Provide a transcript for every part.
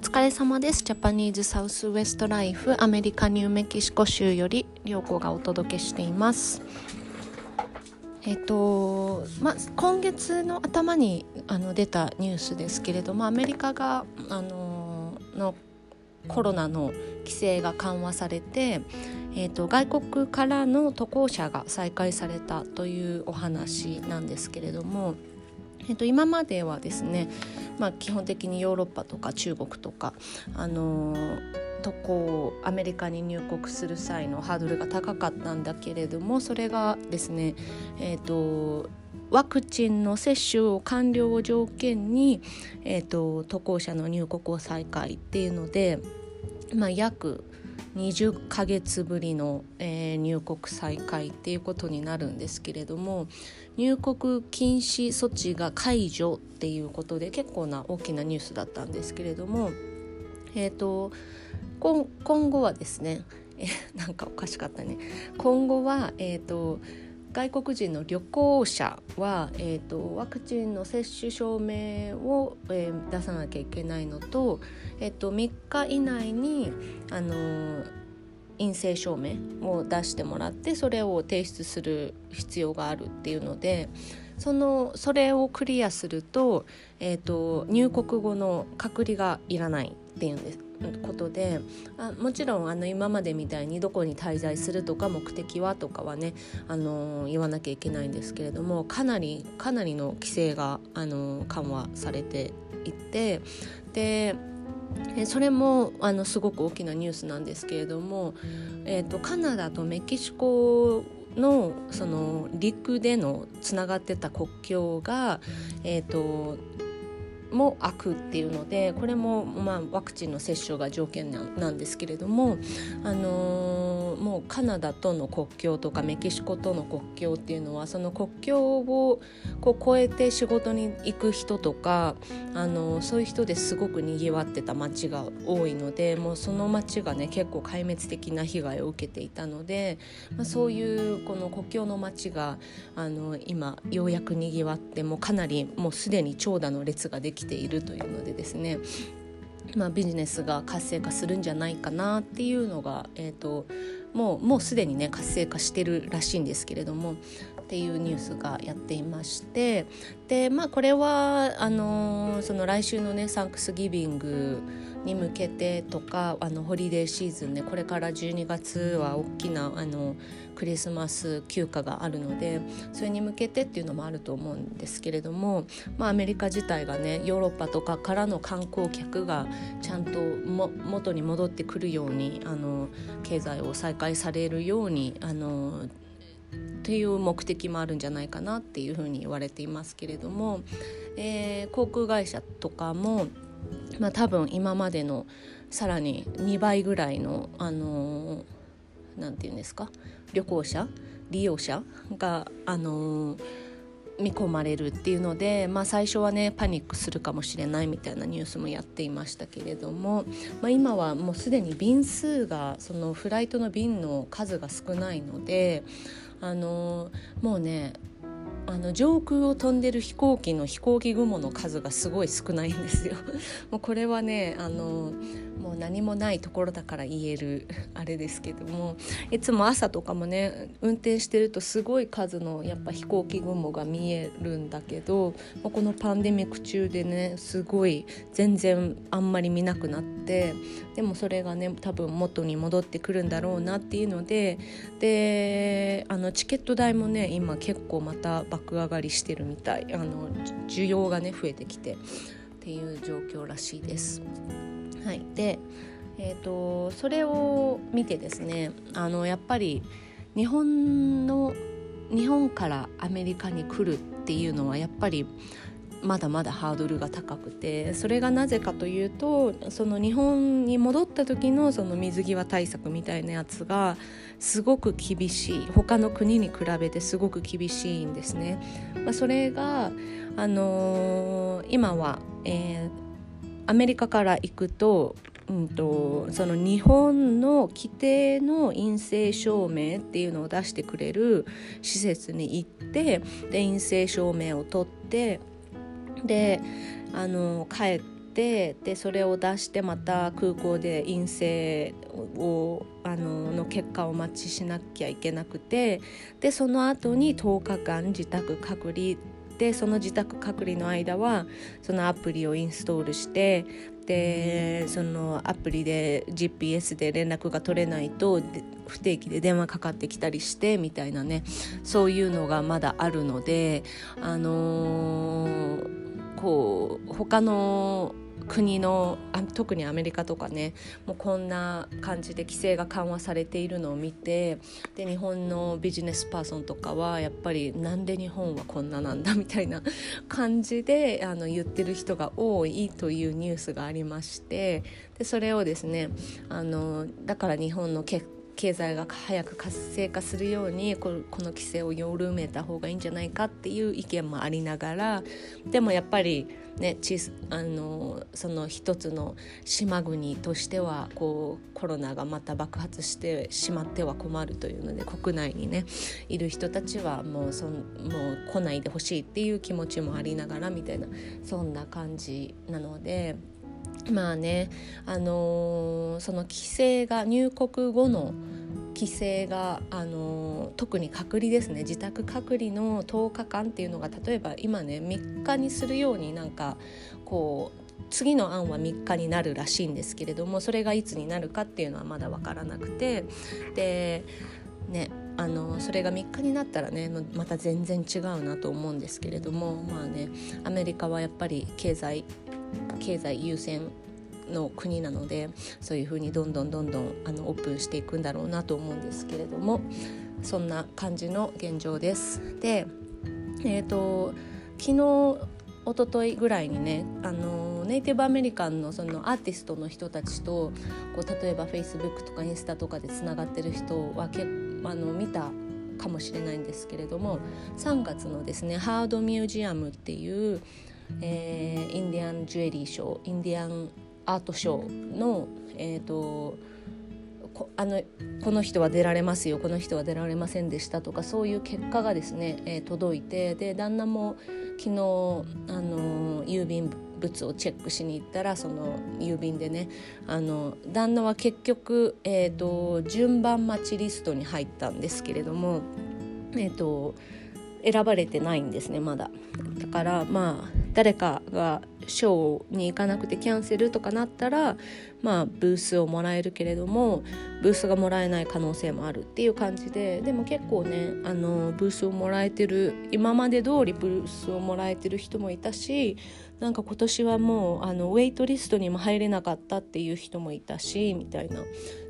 疲れ様です。ジャパニーズサウスウエストライフアメリカニューメキシコ州より良子がお届けしています。えっとまあ、今月の頭にあの出たニュースですけれどもアメリカがあののコロナの規制が緩和されて、えーと、外国からの渡航者が再開されたというお話なんですけれども、えーと今まではですねまあ、基本的にヨーロッパとか中国とか、あのとこアメリカに入国する際のハードルが高かったんだけれどもそれがですね、えーと、ワクチンの接種を完了を条件に、えーと、渡航者の入国を再開っていうので、まあ、約20ヶ月ぶりの、えー、入国再開っていうことになるんですけれども入国禁止措置が解除っていうことで結構な大きなニュースだったんですけれども、えーと、今後はですねえなんかおかしかったね。今後は、えーと、外国人の旅行者は、えーと、ワクチンの接種証明を、えー、出さなきゃいけないのと,、えー、と3日以内に、あのー、陰性証明を出してもらってそれを提出する必要があるっていうのでそのそれをクリアすると,、えーと入国後の隔離がいらない。っていうんですことであもちろんあの今までみたいにどこに滞在するとか目的はとかはね、あの言わなきゃいけないんですけれどもかなりかなりの規制が、あの緩和されていってでそれもあのすごく大きなニュースなんですけれども、えーと、カナダとメキシコのその陸でのつながってた国境が、えーとも開くっていうのでこれも、まあ、ワクチンの接種が条件なんですけれども、あのー、もうカナダとの国境とかメキシコとの国境っていうのはその国境をこう越えて仕事に行く人とか、あのー、そういう人ですごくにぎわってた街が多いのでもうその街がね結構壊滅的な被害を受けていたので、まあ、そういうこの国境の街があの今ようやくにぎわってもうかなりもうすでに長蛇の列ができきているというのでですねまあ、ビジネスが活性化するんじゃないかなっていうのが、えーと、もうもうすでにね活性化してるらしいんですけれどもっていうニュースがやっていましてでまあこれはあのー、その来週のねサンクスギビングに向けてとかあのホリデーシーズンねこれから12月は大きなあのクリスマス休暇があるのでそれに向けてっていうのもあると思うんですけれども、まあ、アメリカ自体がねヨーロッパとかからの観光客がちゃんとも元に戻ってくるようにあの経済を再開されるようにあのっていう目的もあるんじゃないかなっていうふうに言われていますけれども、えー、航空会社とかもまあ、多分今までのさらに2倍ぐらいのあの何、て言うんですか？旅行者？利用者？があの見込まれるっていうので、まあ、最初はねパニックするかもしれないみたいなニュースもやっていましたけれども、まあ、今はもうすでに便数がそのフライトの便の数が少ないのであのもうねあの上空を飛んでる飛行機の飛行機雲の数がすごい少ないんですよ。もうこれはねあのもう何もないところだから言える あれですけどもいつも朝とかもね運転してるとすごい数のやっぱ飛行機雲が見えるんだけどこのパンデミック中でねすごい全然あんまり見なくなってでもそれがね多分元に戻ってくるんだろうなっていうのでであのチケット代もね今結構また爆上がりしてるみたいあの需要がね増えてきてっていう状況らしいです。はい、で、えーと、それを見てですねあのやっぱり日本の日本からアメリカに来るっていうのはやっぱりまだまだハードルが高くてそれがなぜかというとその日本に戻った時のその水際対策みたいなやつがすごく厳しい他の国に比べてすごく厳しいんですね。まあ、それが、あのー、今は、えーアメリカから行くと,、うんと、その日本の規定の陰性証明っていうのを出してくれる施設に行ってで陰性証明を取ってであの帰っててでそれを出してまた空港で陰性をあのの結果を待ちしなきゃいけなくてでその後に10日間自宅隔離でその自宅隔離の間はそのアプリをインストールしてでそのアプリで GPS で連絡が取れないと不定期で電話かかってきたりしてみたいなね。そういうのがまだあるのであのー、こう他の国の特にアメリカとかねもうこんな感じで規制が緩和されているのを見てで日本のビジネスパーソンとかはやっぱりなんで日本はこんななんだみたいな 感じであの言ってる人が多いというニュースがありましてでそれをですねあのだから日本の結経済が早く活性化するようにこの規制を緩めた方がいいんじゃないかっていう意見もありながらでもやっぱりねあのその一つの島国としてはこうコロナがまた爆発してしまっては困るというので国内にねいる人たちはもうそもう来ないでほしいっていう気持ちもありながらみたいなそんな感じなので。まあね、あのー、その規制が入国後の規制が、あのー、特に隔離ですね。自宅隔離の10日間っていうのが例えば今ね3日にするようになんかこう次の案は3日になるらしいんですけれどもそれがいつになるかっていうのはまだ分からなくて。でねあのそれが3日になったらねまた全然違うなと思うんですけれどもまあねアメリカはやっぱり経済経済優先の国なのでそういうふうにどんどんどんどんあのオープンしていくんだろうなと思うんですけれどもそんな感じの現状です。で、えーと、昨日一昨日ぐらいにねあのネイティブアメリカンのそのアーティストの人たちとこう例えば Facebook とかインスタとかでつながってる人はけあの見たかもしれないんですけれども3月のですねハードミュージアムっていうえー、インディアンジュエリーショーインディアンアートショーの、えーと、こあのこの人は出られますよこの人は出られませんでしたとかそういう結果がですね、えー、届いてで旦那も昨日あの郵便物をチェックしに行ったらその郵便でねあの旦那は結局、えーと、順番待ちリストに入ったんですけれどもえっ、ー、と選ばれてないんですねまだ。だからまあ誰かがショーに行かなくてキャンセルとかなったらまあブースをもらえるけれどもブースがもらえない可能性もあるっていう感じででも結構ねあのブースをもらえてる今まで通りブースをもらえてる人もいたしなんか今年はもうあのウェイトリストにも入れなかったっていう人もいたしみたいな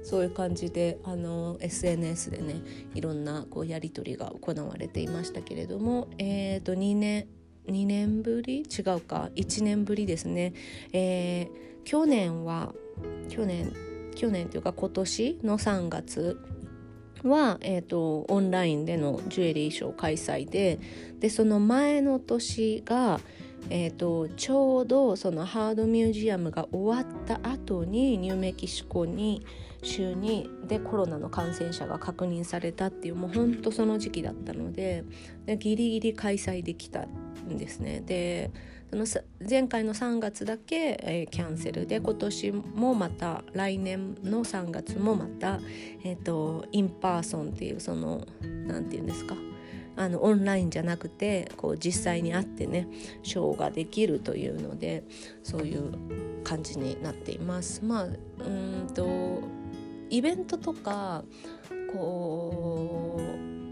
そういう感じであの SNS でねいろんなこうやり取りが行われていましたけれども、えー、と2年2年ぶり？違うか。1年ぶりですね、えー、去年は去年去年というか今年の3月は、えーと、オンラインでのジュエリーショー開催ででその前の年が、えーと、ちょうどその Heard Museum が終わった後にニューメキシコに州にでコロナの感染者が確認されたっていうもうほんとその時期だったのででギリギリ開催できたんですね。でその前回の3月だけ、えー、キャンセルで今年もまた来年の3月もまた、えーと、 in person っていうその何て言うんですか？あのオンラインじゃなくてこう実際に会ってねショーができるというのでそういう感じになっています。まあうんとイベントとかこ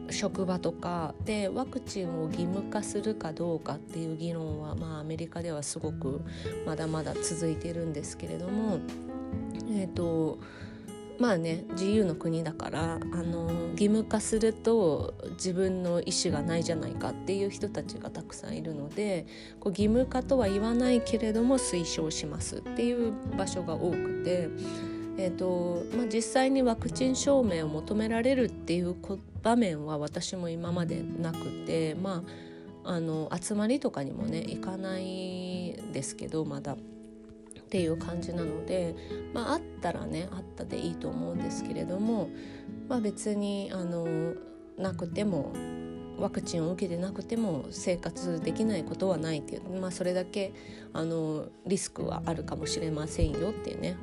う職場とかでワクチンを義務化するかどうかっていう議論は、まあ、アメリカではすごくまだまだ続いてるんですけれどもえっ、ー、とまあね自由の国だからあの義務化すると自分の意思がないじゃないかっていう人たちがたくさんいるのでこう義務化とは言わないけれども推奨しますっていう場所が多くて。えーとまあ、実際にワクチン証明を求められるっていう場面は私も今までなくて、まあ、あの集まりとかにもね行かないですけどまだっていう感じなので、まあ、あったらねあったでいいと思うんですけれども、まあ、別にあのなくてもワクチンを受けてなくても生活できないことはないっていう、まあ、それだけあのリスクはあるかもしれませんよっていうね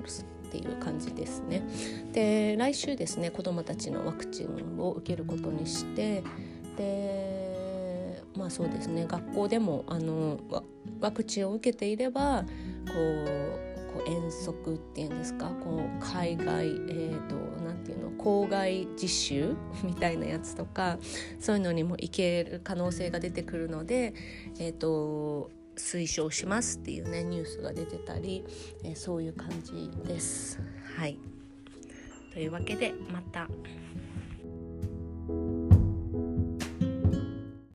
っていう感じですね。で来週ですね子どもたちのワクチンを受けることにしてでまあそうですね学校でもあのワクチンを受けていればこうこう遠足っていうんですかこう海外えーと、なんていうの校外実習 みたいなやつとかそういうのにも行ける可能性が出てくるので、えーと推奨しますっていうねニュースが出てたり、えー、そういう感じです。はいというわけでまた。